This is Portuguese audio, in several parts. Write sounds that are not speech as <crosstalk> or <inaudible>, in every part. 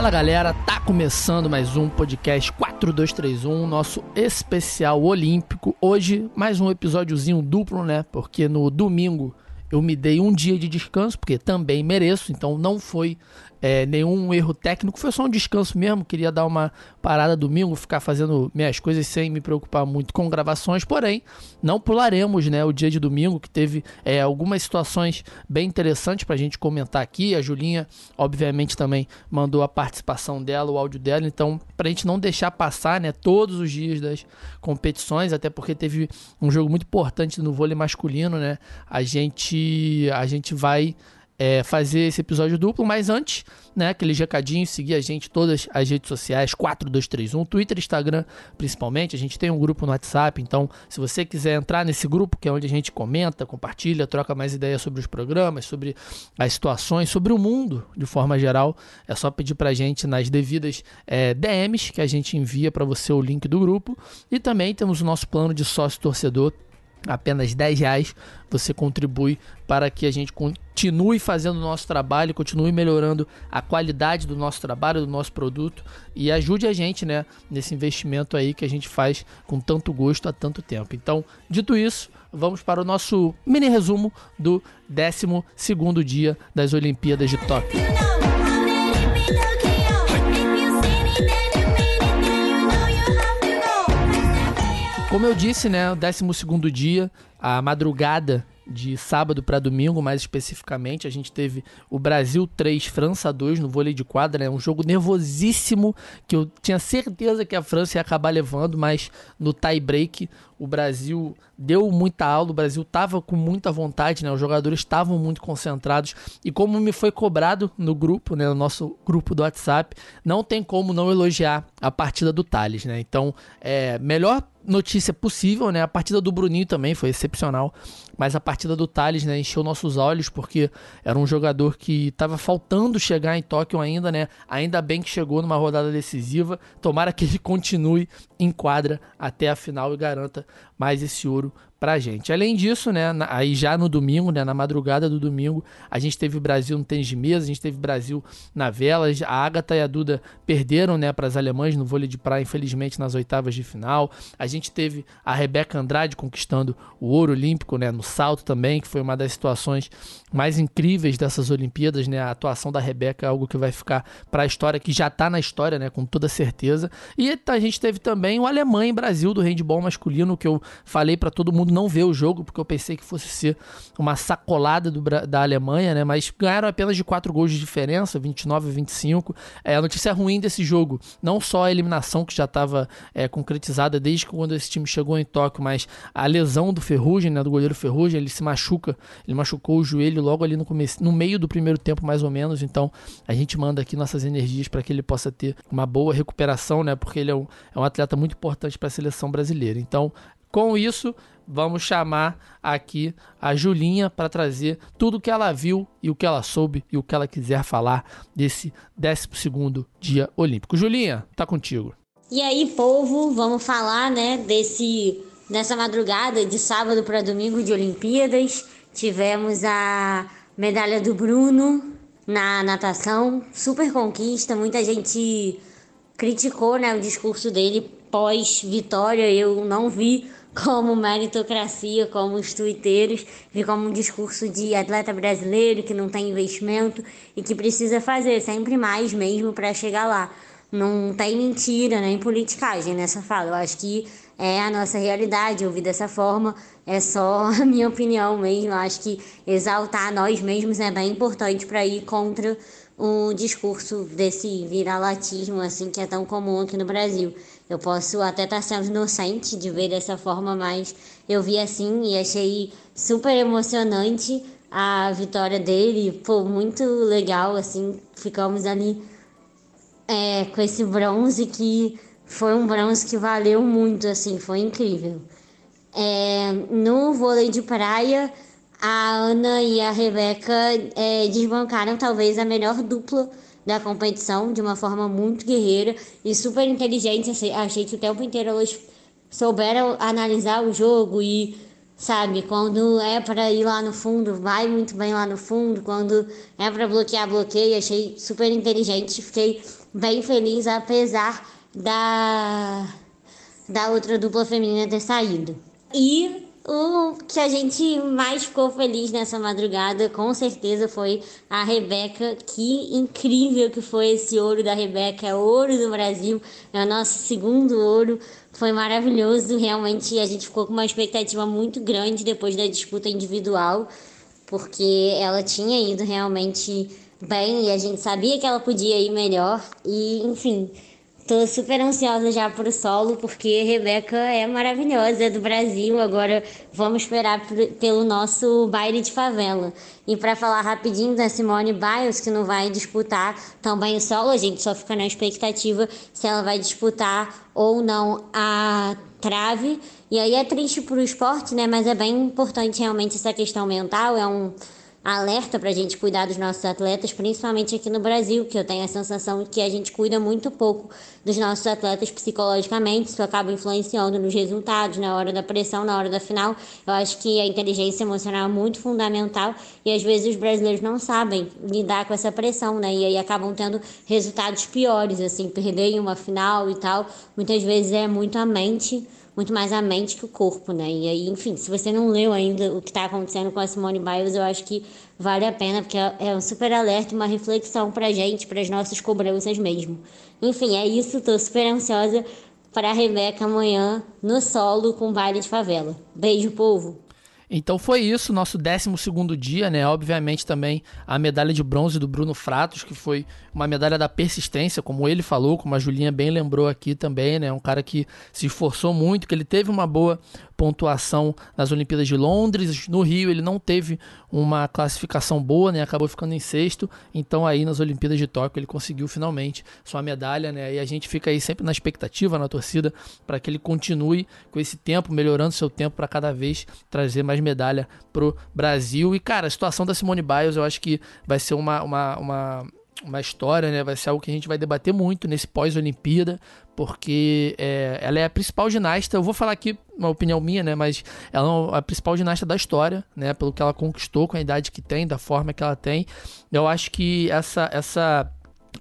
Fala galera, tá começando mais um podcast 4231, nosso especial olímpico. Hoje, mais um episódiozinho duplo, né? Porque no domingo eu me dei um dia de descanso, porque também mereço, então não foi é, nenhum erro técnico, foi só um descanso mesmo. Queria dar uma parada domingo, ficar fazendo minhas coisas sem me preocupar muito com gravações. Porém, não pularemos né, o dia de domingo, que teve é, algumas situações bem interessantes para a gente comentar aqui. A Julinha, obviamente, também mandou a participação dela, o áudio dela. Então, para a gente não deixar passar né, todos os dias das competições, até porque teve um jogo muito importante no vôlei masculino, né? A gente, a gente vai é, fazer esse episódio duplo, mas antes, né, aquele recadinho, seguir a gente todas as redes sociais, 4231, Twitter, Instagram, principalmente. A gente tem um grupo no WhatsApp, então se você quiser entrar nesse grupo, que é onde a gente comenta, compartilha, troca mais ideias sobre os programas, sobre as situações, sobre o mundo de forma geral, é só pedir pra gente nas devidas é, DMs que a gente envia para você o link do grupo. E também temos o nosso plano de sócio torcedor apenas 10 reais você contribui para que a gente continue fazendo o nosso trabalho, continue melhorando a qualidade do nosso trabalho, do nosso produto e ajude a gente né, nesse investimento aí que a gente faz com tanto gosto há tanto tempo. Então, dito isso, vamos para o nosso mini resumo do 12 dia das Olimpíadas de Tóquio. Como eu disse, né, o 12 dia, a madrugada de sábado para domingo, mais especificamente, a gente teve o Brasil 3, França 2 no vôlei de quadra, né? Um jogo nervosíssimo que eu tinha certeza que a França ia acabar levando, mas no tie break o Brasil deu muita aula, o Brasil estava com muita vontade, né? Os jogadores estavam muito concentrados e como me foi cobrado no grupo, né, no nosso grupo do WhatsApp, não tem como não elogiar a partida do Thales, né? Então, é melhor notícia possível, né? A partida do Bruninho também foi excepcional, mas a partida do Thales, né, encheu nossos olhos porque era um jogador que estava faltando chegar em Tóquio ainda, né? Ainda bem que chegou numa rodada decisiva. Tomara que ele continue em quadra até a final e garanta mais esse ouro pra gente. Além disso, né, na, aí já no domingo, né, na madrugada do domingo, a gente teve o Brasil no tênis de mesa, a gente teve o Brasil na vela, a Agatha e a Duda perderam, né, para as alemãs no vôlei de praia, infelizmente nas oitavas de final. A gente teve a Rebeca Andrade conquistando o ouro olímpico, né, no salto também, que foi uma das situações mais incríveis dessas Olimpíadas, né? A atuação da Rebeca é algo que vai ficar para a história, que já está na história, né, com toda certeza. E a gente teve também o Alemanha e Brasil do handball masculino, que eu falei para todo mundo não ver o jogo, porque eu pensei que fosse ser uma sacolada do, da Alemanha, né? Mas ganharam apenas de 4 gols de diferença, 29 a 25. É, a notícia ruim desse jogo, não só a eliminação que já estava é, concretizada desde quando esse time chegou em Tóquio, mas a lesão do Ferrugem, né, do goleiro Ferrugem, ele se machuca, ele machucou o joelho logo ali no começo, no meio do primeiro tempo mais ou menos, então a gente manda aqui nossas energias para que ele possa ter uma boa recuperação, né? Porque ele é um, é um atleta muito importante para a seleção brasileira. Então, com isso, vamos chamar aqui a Julinha para trazer tudo o que ela viu e o que ela soube e o que ela quiser falar desse 12 dia olímpico. Julinha, tá contigo. E aí, povo, vamos falar, né, desse nessa madrugada de sábado para domingo de Olimpíadas. Tivemos a medalha do Bruno na natação, super conquista, muita gente criticou, né, o discurso dele pós vitória. Eu não vi como meritocracia, como os tuiteiros, vi como um discurso de atleta brasileiro que não tem investimento e que precisa fazer sempre mais mesmo para chegar lá. Não tem mentira nem politicagem nessa fala. Eu acho que é a nossa realidade ouvir dessa forma. É só <laughs> a minha opinião mesmo. Eu acho que exaltar nós mesmos é bem importante para ir contra o discurso desse viralatismo assim que é tão comum aqui no Brasil. Eu posso até estar sendo inocente de ver dessa forma, mas eu vi assim e achei super emocionante a vitória dele. Pô, muito legal, assim, ficamos ali é, com esse bronze que foi um bronze que valeu muito, assim, foi incrível. É, no vôlei de praia, a Ana e a Rebeca é, desbancaram talvez a melhor dupla da competição de uma forma muito guerreira e super inteligente. Achei que o tempo inteiro elas souberam analisar o jogo e sabe? Quando é para ir lá no fundo, vai muito bem lá no fundo. Quando é para bloquear, bloqueia. Achei super inteligente. Fiquei bem feliz, apesar da, da outra dupla feminina ter saído. E o que a gente mais ficou feliz nessa madrugada, com certeza, foi a Rebeca. Que incrível que foi esse ouro da Rebeca, é ouro do Brasil, é o nosso segundo ouro. Foi maravilhoso, realmente a gente ficou com uma expectativa muito grande depois da disputa individual, porque ela tinha ido realmente bem e a gente sabia que ela podia ir melhor. E, enfim, Tô super ansiosa já pro solo, porque Rebeca é maravilhosa, é do Brasil. Agora vamos esperar pelo nosso baile de favela. E para falar rapidinho da Simone Biles, que não vai disputar também o solo, a gente só fica na expectativa se ela vai disputar ou não a trave. E aí é triste pro esporte, né? Mas é bem importante realmente essa questão mental. É um alerta para a gente cuidar dos nossos atletas, principalmente aqui no Brasil, que eu tenho a sensação que a gente cuida muito pouco dos nossos atletas psicologicamente, isso acaba influenciando nos resultados, na hora da pressão, na hora da final. Eu acho que a inteligência emocional é muito fundamental e às vezes os brasileiros não sabem lidar com essa pressão, né? E aí acabam tendo resultados piores, assim, perder em uma final e tal. Muitas vezes é muito a mente muito mais a mente que o corpo, né? E aí, enfim, se você não leu ainda o que está acontecendo com a Simone Biles, eu acho que vale a pena, porque é um super alerta, uma reflexão pra gente, para as nossas cobranças mesmo. Enfim, é isso, tô super ansiosa para a Rebeca amanhã no solo com baile de favela. Beijo, povo! Então foi isso, nosso 12 dia, né? Obviamente também a medalha de bronze do Bruno Fratos, que foi uma medalha da persistência, como ele falou, como a Julinha bem lembrou aqui também, né? Um cara que se esforçou muito, que ele teve uma boa pontuação nas Olimpíadas de Londres. No Rio ele não teve uma classificação boa, né? Acabou ficando em sexto. Então aí nas Olimpíadas de Tóquio ele conseguiu finalmente sua medalha, né? E a gente fica aí sempre na expectativa, na torcida, para que ele continue com esse tempo, melhorando seu tempo para cada vez trazer mais medalha pro Brasil. E cara, a situação da Simone Biles eu acho que vai ser uma, uma, uma uma história, né? Vai ser algo que a gente vai debater muito nesse pós-Olimpíada, porque é, ela é a principal ginasta. Eu vou falar aqui uma opinião minha, né? Mas ela é a principal ginasta da história, né? Pelo que ela conquistou, com a idade que tem, da forma que ela tem. Eu acho que essa essa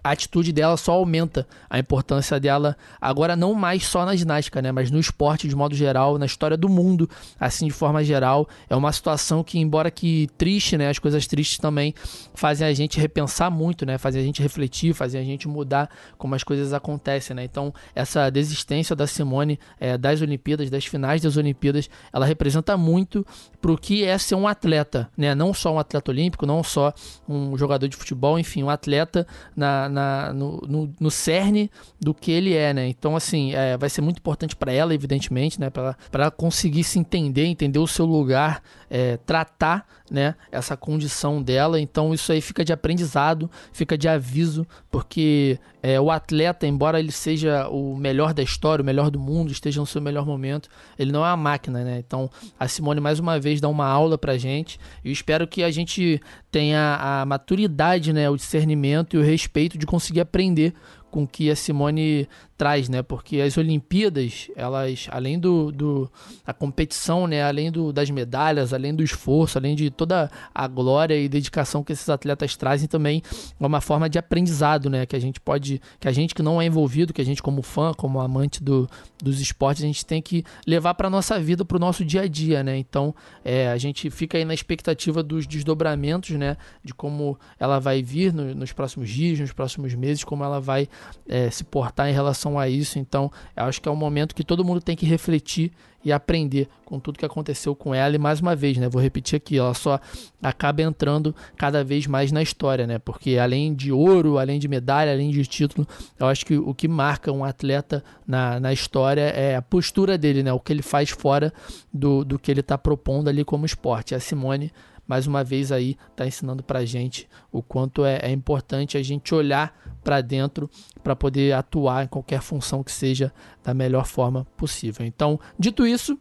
a atitude dela só aumenta a importância dela, agora não mais só na ginástica, né, mas no esporte de modo geral, na história do mundo, assim de forma geral. É uma situação que, embora que triste, né, as coisas tristes também fazem a gente repensar muito, né, fazem a gente refletir, fazem a gente mudar como as coisas acontecem, né. Então, essa desistência da Simone é, das Olimpíadas, das finais das Olimpíadas, ela representa muito para o que é ser um atleta, né, não só um atleta olímpico, não só um jogador de futebol, enfim, um atleta na na, no, no, no, cerne do que ele é, né? Então, assim, é, vai ser muito importante para ela, evidentemente, né? Para conseguir se entender, entender o seu lugar, é, tratar né, essa condição dela. Então isso aí fica de aprendizado, fica de aviso, porque é, o atleta, embora ele seja o melhor da história, o melhor do mundo, esteja no seu melhor momento, ele não é uma máquina, né? Então a Simone mais uma vez dá uma aula pra gente e espero que a gente tenha a maturidade, né, o discernimento e o respeito de conseguir aprender com que a Simone traz, né? Porque as Olimpíadas, elas, além do, do a competição, né? Além do, das medalhas, além do esforço, além de toda a glória e dedicação que esses atletas trazem, também é uma forma de aprendizado, né? Que a gente pode, que a gente que não é envolvido, que a gente como fã, como amante do, dos esportes, a gente tem que levar para nossa vida, para o nosso dia a dia, né? Então, é, a gente fica aí na expectativa dos desdobramentos, né? De como ela vai vir no, nos próximos dias, nos próximos meses, como ela vai é, se portar em relação a isso. Então, acho que é um momento que todo mundo tem que refletir e aprender com tudo que aconteceu com ela. E mais uma vez, né, vou repetir aqui, ela só acaba entrando cada vez mais na história, né? Porque além de ouro, além de medalha, além de título, eu acho que o que marca um atleta na, na história é a postura dele, né? O que ele faz fora do, do que ele está propondo ali como esporte. A Simone mais uma vez aí está ensinando para a gente o quanto é, é importante a gente olhar para dentro para poder atuar em qualquer função que seja da melhor forma possível. Então, dito isso,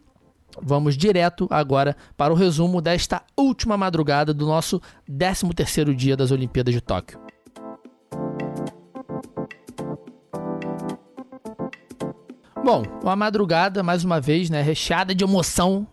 vamos direto agora para o resumo desta última madrugada do nosso 13º dia das Olimpíadas de Tóquio. Bom, uma madrugada, mais uma vez, né, recheada de emoção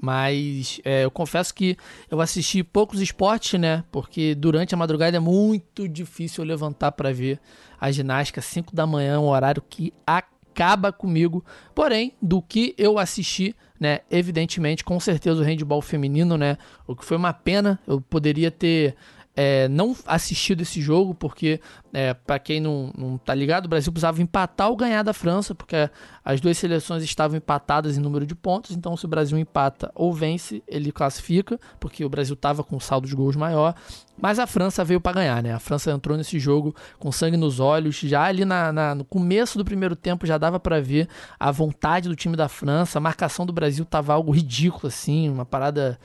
Mas é, eu confesso que eu assisti poucos esportes, né? Porque durante a madrugada é muito difícil eu levantar para ver a ginástica. 5 da manhã, um horário que acaba comigo. Porém, do que eu assisti, né? Evidentemente, com certeza o handball feminino, né? O que foi uma pena, eu poderia ter é, não assistido esse jogo, porque, é, para quem não, não tá ligado, o Brasil precisava empatar ou ganhar da França, porque as duas seleções estavam empatadas em número de pontos, então se o Brasil empata ou vence, ele classifica, porque o Brasil estava com um saldo de gols maior, mas a França veio para ganhar, né? A França entrou nesse jogo com sangue nos olhos, já ali na, na no começo do primeiro tempo já dava para ver a vontade do time da França, a marcação do Brasil tava algo ridículo, assim, uma parada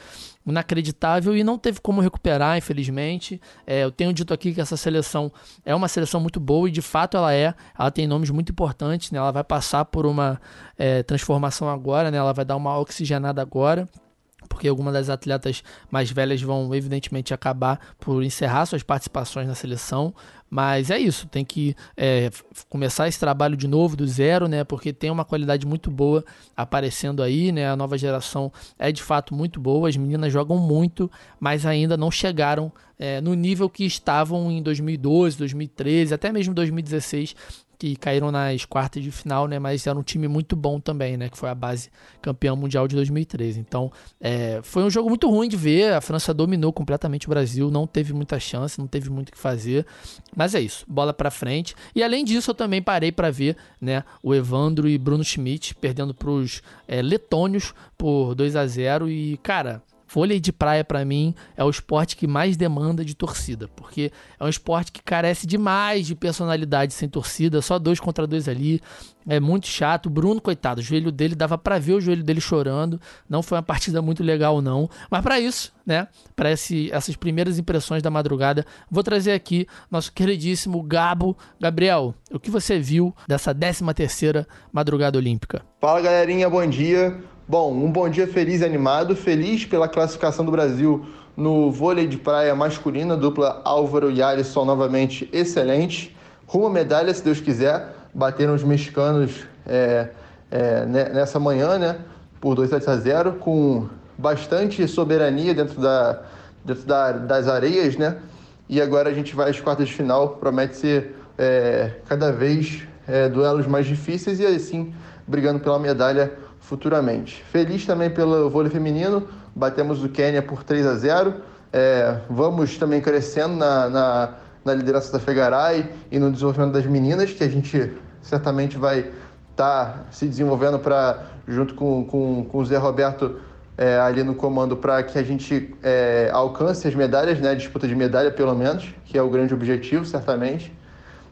inacreditável e não teve como recuperar, infelizmente. É, eu tenho dito aqui que essa seleção é uma seleção muito boa e de fato ela é. Ela tem nomes muito importantes, né? Ela vai passar por uma é, transformação agora, né? Ela vai dar uma oxigenada agora porque algumas das atletas mais velhas vão evidentemente acabar por encerrar suas participações na seleção, mas é isso, tem que é, começar esse trabalho de novo, do zero, né? Porque tem uma qualidade muito boa aparecendo aí, né? A nova geração é de fato muito boa, as meninas jogam muito, mas ainda não chegaram é, no nível que estavam em 2012, 2013, até mesmo 2016, que caíram nas quartas de final, né? Mas era um time muito bom também, né? Que foi a base campeão mundial de 2013. Então, é, foi um jogo muito ruim de ver. A França dominou completamente o Brasil, não teve muita chance, não teve muito o que fazer. Mas é isso, bola para frente. E além disso, eu também parei para ver, né? O Evandro e Bruno Schmidt perdendo para os é, letônios por 2 a 0 e cara Vôlei de praia, para mim, é o esporte que mais demanda de torcida, porque é um esporte que carece demais de personalidade sem torcida, só dois contra dois ali, é muito chato. Bruno, coitado, o joelho dele dava para ver o joelho dele chorando, não foi uma partida muito legal, não. Mas para isso, né, para essas primeiras impressões da madrugada, vou trazer aqui nosso queridíssimo Gabo. Gabriel, o que você viu dessa 13 terceira madrugada olímpica? Fala galerinha, bom dia. Bom, um bom dia feliz e animado, feliz pela classificação do Brasil no vôlei de praia masculina, dupla Álvaro e Alisson novamente excelente. Rumo a medalha, se Deus quiser, bateram os mexicanos é, é, nessa manhã, né, por 2 a 0, com bastante soberania dentro, da, dentro da, das areias, né, e agora a gente vai às quartas de final, promete ser é, cada vez é, duelos mais difíceis e assim brigando pela medalha futuramente. Feliz também pelo vôlei feminino, batemos o Quênia por 3 a 0. É, vamos também crescendo na, na, na, liderança da Fegaray e no desenvolvimento das meninas, que a gente certamente vai estar tá se desenvolvendo para junto com, com, com o Zé Roberto é, ali no comando para que a gente é, alcance as medalhas, né, disputa de medalha pelo menos, que é o grande objetivo, certamente.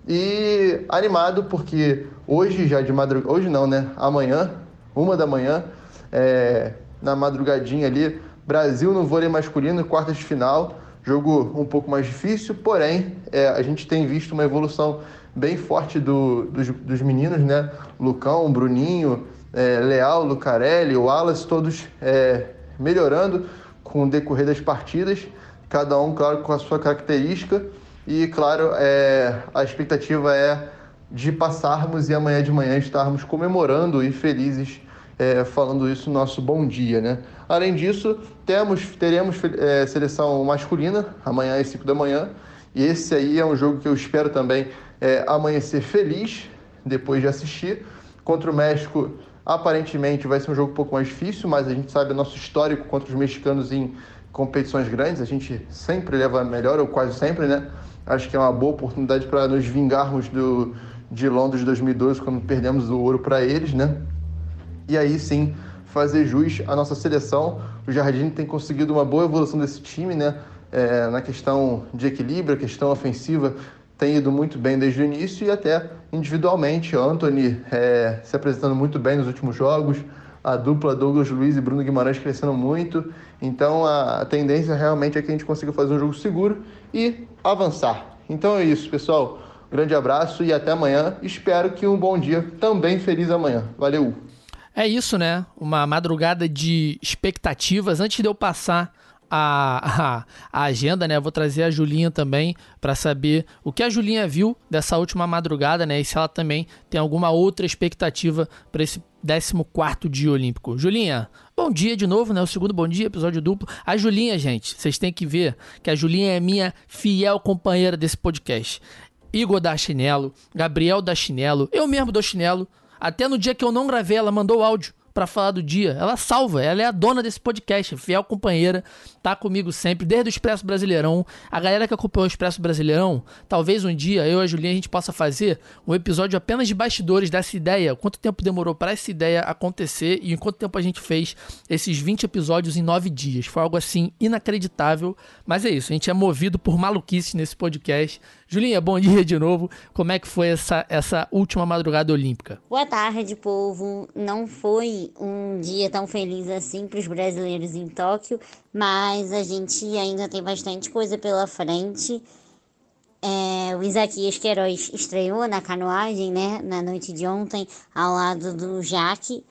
E animado porque hoje já de madrugada, hoje não, né? Amanhã uma da manhã, é, na madrugadinha ali. Brasil no vôlei masculino, quartas de final. Jogo um pouco mais difícil, porém, é, a gente tem visto uma evolução bem forte do, dos, dos meninos, né? Lucão, Bruninho, é, Leal, Lucarelli, Wallace, todos é, melhorando com o decorrer das partidas, cada um, claro, com a sua característica. E, claro, é, a expectativa é de passarmos e amanhã de manhã estarmos comemorando e felizes é, falando isso no nosso bom dia, né? Além disso, temos, teremos é, seleção masculina amanhã às 5 da manhã e esse aí é um jogo que eu espero também é, amanhecer feliz depois de assistir. Contra o México, aparentemente vai ser um jogo um pouco mais difícil, mas a gente sabe o nosso histórico contra os mexicanos em competições grandes, a gente sempre leva melhor, ou quase sempre, né? Acho que é uma boa oportunidade para nos vingarmos do, de Londres de 2012, quando perdemos o ouro para eles, né? E aí sim fazer jus à nossa seleção. O Jardim tem conseguido uma boa evolução desse time, né? É, na questão de equilíbrio, a questão ofensiva tem ido muito bem desde o início e até individualmente. Anthony é, se apresentando muito bem nos últimos jogos, a dupla Douglas Luiz e Bruno Guimarães crescendo muito. Então a tendência realmente é que a gente consiga fazer um jogo seguro e avançar. Então é isso, pessoal. Grande abraço e até amanhã. Espero que um bom dia, também feliz amanhã. Valeu! É isso, né? Uma madrugada de expectativas. Antes de eu passar a, a, a, agenda, né? Vou trazer a Julinha também para saber o que a Julinha viu dessa última madrugada, né? E se ela também tem alguma outra expectativa para esse 14 dia olímpico. Julinha, bom dia de novo, né? O segundo bom dia, episódio duplo. A Julinha, gente, vocês têm que ver que a Julinha é minha fiel companheira desse podcast. Igor da Chinelo, Gabriel da Chinelo, eu mesmo dou chinelo. Até no dia que eu não gravei, ela mandou áudio para falar do dia. Ela salva, ela é a dona desse podcast, fiel companheira, tá comigo sempre, desde o Expresso Brasileirão. A galera que acompanhou o Expresso Brasileirão, talvez um dia eu e a Julinha a gente possa fazer um episódio apenas de bastidores dessa ideia. Quanto tempo demorou para essa ideia acontecer e em quanto tempo a gente fez esses 20 episódios em 9 dias. Foi algo assim inacreditável, mas é isso, a gente é movido por maluquice nesse podcast. Julinha, bom dia de novo. Como é que foi essa, essa última madrugada olímpica? Boa tarde, povo. Não foi um dia tão feliz assim para os brasileiros em Tóquio, mas a gente ainda tem bastante coisa pela frente. É, o Isaquias Queiroz estreou na canoagem, né, na noite de ontem, ao lado do Jaque,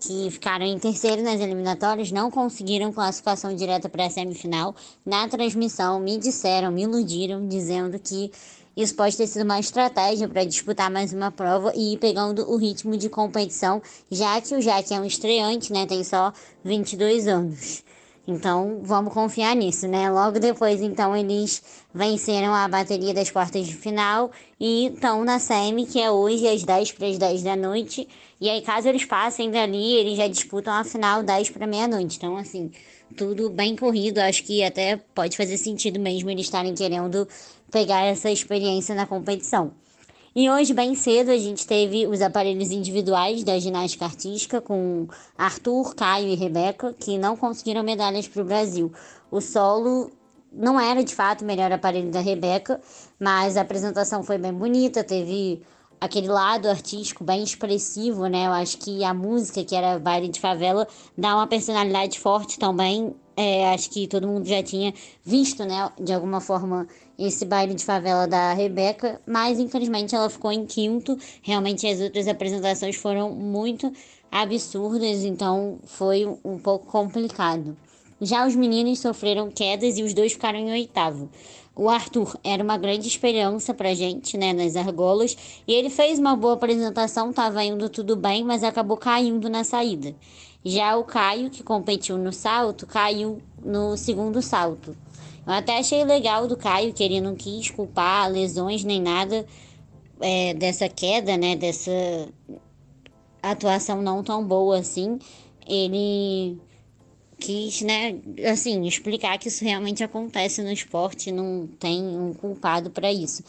que ficaram em terceiro nas eliminatórias, não conseguiram classificação direta para a semifinal. Na transmissão, me disseram, me iludiram, dizendo que isso pode ter sido uma estratégia para disputar mais uma prova e ir pegando o ritmo de competição, já que o Jaque é um estreante, né? Tem só 22 anos. Então, vamos confiar nisso, né? Logo depois, então, eles venceram a bateria das quartas de final e estão na semi, que é hoje às 10 para as 10 da noite. E aí, caso eles passem dali, eles já disputam a final 10 para meia-noite. Então, assim, tudo bem corrido. Acho que até pode fazer sentido mesmo eles estarem querendo pegar essa experiência na competição. E hoje, bem cedo, a gente teve os aparelhos individuais da ginástica artística com Arthur, Caio e Rebeca, que não conseguiram medalhas para o Brasil. O solo não era de fato o melhor aparelho da Rebeca, mas a apresentação foi bem bonita, teve aquele lado artístico bem expressivo, né? Eu acho que a música, que era baile de favela, dá uma personalidade forte também. É, acho que todo mundo já tinha visto, né, de alguma forma, esse baile de favela da Rebeca, mas infelizmente ela ficou em quinto. Realmente as outras apresentações foram muito absurdas, então foi um pouco complicado. Já os meninos sofreram quedas e os dois ficaram em oitavo. O Arthur era uma grande esperança pra gente, né, nas argolas, e ele fez uma boa apresentação, tava indo tudo bem, mas acabou caindo na saída. Já o Caio, que competiu no salto, caiu no segundo salto. Eu até achei legal do Caio, que ele não quis culpar lesões nem nada é, dessa queda, né, dessa atuação não tão boa assim. Ele quis, né, assim, explicar que isso realmente acontece no esporte, não tem um culpado para isso.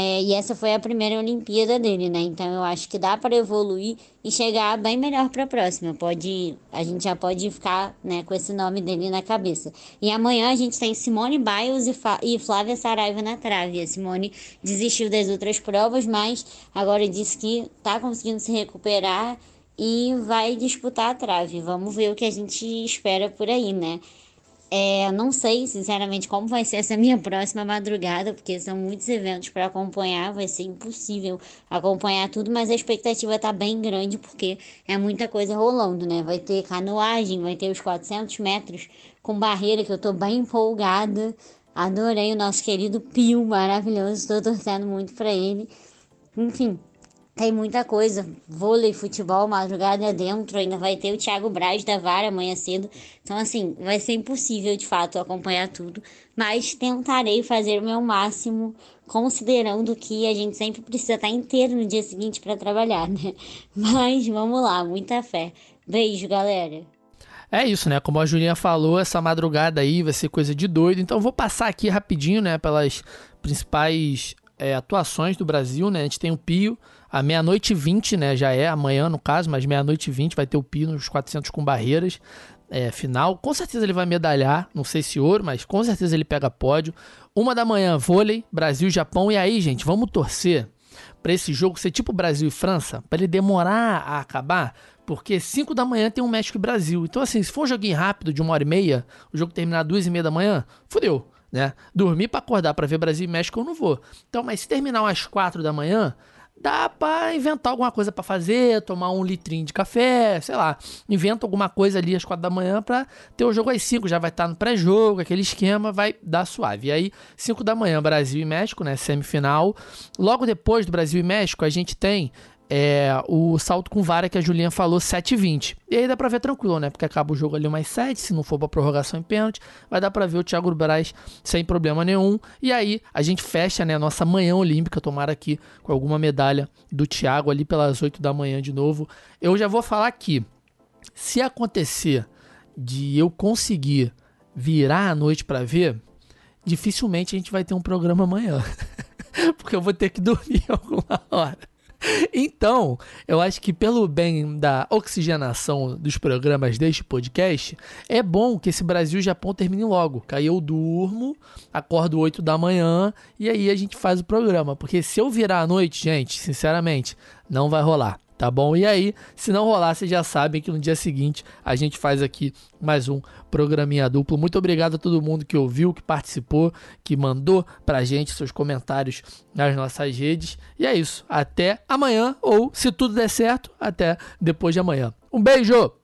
É, e essa foi a primeira Olimpíada dele, né? Então eu acho que dá para evoluir e chegar bem melhor para a próxima. Pode, a gente já pode ficar, né, com esse nome dele na cabeça. E amanhã a gente tem Simone Biles e, e Flávia Saraiva na trave. A Simone desistiu das outras provas, mas agora disse que tá conseguindo se recuperar e vai disputar a trave. Vamos ver o que a gente espera por aí, né? É, não sei, sinceramente, como vai ser essa minha próxima madrugada, porque são muitos eventos para acompanhar, vai ser impossível acompanhar tudo, mas a expectativa está bem grande, porque é muita coisa rolando, né? Vai ter canoagem, vai ter os 400 metros com barreira, que eu estou bem empolgada. Adorei o nosso querido Pio, maravilhoso, estou torcendo muito para ele. Enfim, tem muita coisa. Vôlei, futebol, madrugada dentro. Ainda vai ter o Thiago Braz da Vara amanhã cedo. Então, assim, vai ser impossível de fato acompanhar tudo. Mas tentarei fazer o meu máximo, considerando que a gente sempre precisa estar inteiro no dia seguinte para trabalhar, né? <laughs> Mas vamos lá, muita fé. Beijo, galera. É isso, né? Como a Julinha falou, essa madrugada aí vai ser coisa de doido. Então, vou passar aqui rapidinho, né, pelas principais é, atuações do Brasil, né? A gente tem o Pio, a meia-noite e 20, né? Já é amanhã, no caso, mas meia-noite e 20 vai ter o Pio nos 400 com barreiras. É, final, com certeza ele vai medalhar, não sei se ouro, mas com certeza ele pega pódio. Uma da manhã, vôlei, Brasil, Japão. E aí, gente, vamos torcer para esse jogo ser tipo Brasil e França, para ele demorar a acabar, porque 5 da manhã tem um México e Brasil. Então, assim, se for um joguinho rápido de uma hora e meia, o jogo terminar duas e meia da manhã, fodeu né? Dormir para acordar para ver Brasil e México eu não vou. Então, mas se terminar às quatro da manhã, dá para inventar alguma coisa para fazer, tomar um litrinho de café, sei lá, inventa alguma coisa ali às quatro da manhã para ter o jogo às cinco, já vai estar tá no pré-jogo, aquele esquema vai dar suave. E aí, cinco da manhã, Brasil e México, né, semifinal. Logo depois do Brasil e México, a gente tem é, o salto com vara que a Julinha falou, 7,20. E aí dá pra ver tranquilo, né? Porque acaba o jogo ali mais 7, se não for pra prorrogação em pênalti, vai dar pra ver o Thiago Braz sem problema nenhum. E aí a gente fecha, né, a nossa manhã olímpica, tomara aqui com alguma medalha do Thiago ali pelas 8 da manhã de novo. Eu já vou falar aqui, se acontecer de eu conseguir virar a noite para ver, dificilmente a gente vai ter um programa amanhã. <laughs> Porque eu vou ter que dormir <laughs> alguma hora. Então, eu acho que pelo bem da oxigenação dos programas deste podcast, é bom que esse Brasil Japão termine logo. Que aí eu durmo, acordo 8 da manhã e aí a gente faz o programa. Porque se eu virar à noite, gente, sinceramente, não vai rolar tá bom? E aí, se não rolar, vocês já sabem que no dia seguinte a gente faz aqui mais um programinha duplo. Muito obrigado a todo mundo que ouviu, que participou, que mandou pra gente seus comentários nas nossas redes. E é isso. Até amanhã, ou se tudo der certo, até depois de amanhã. Um beijo!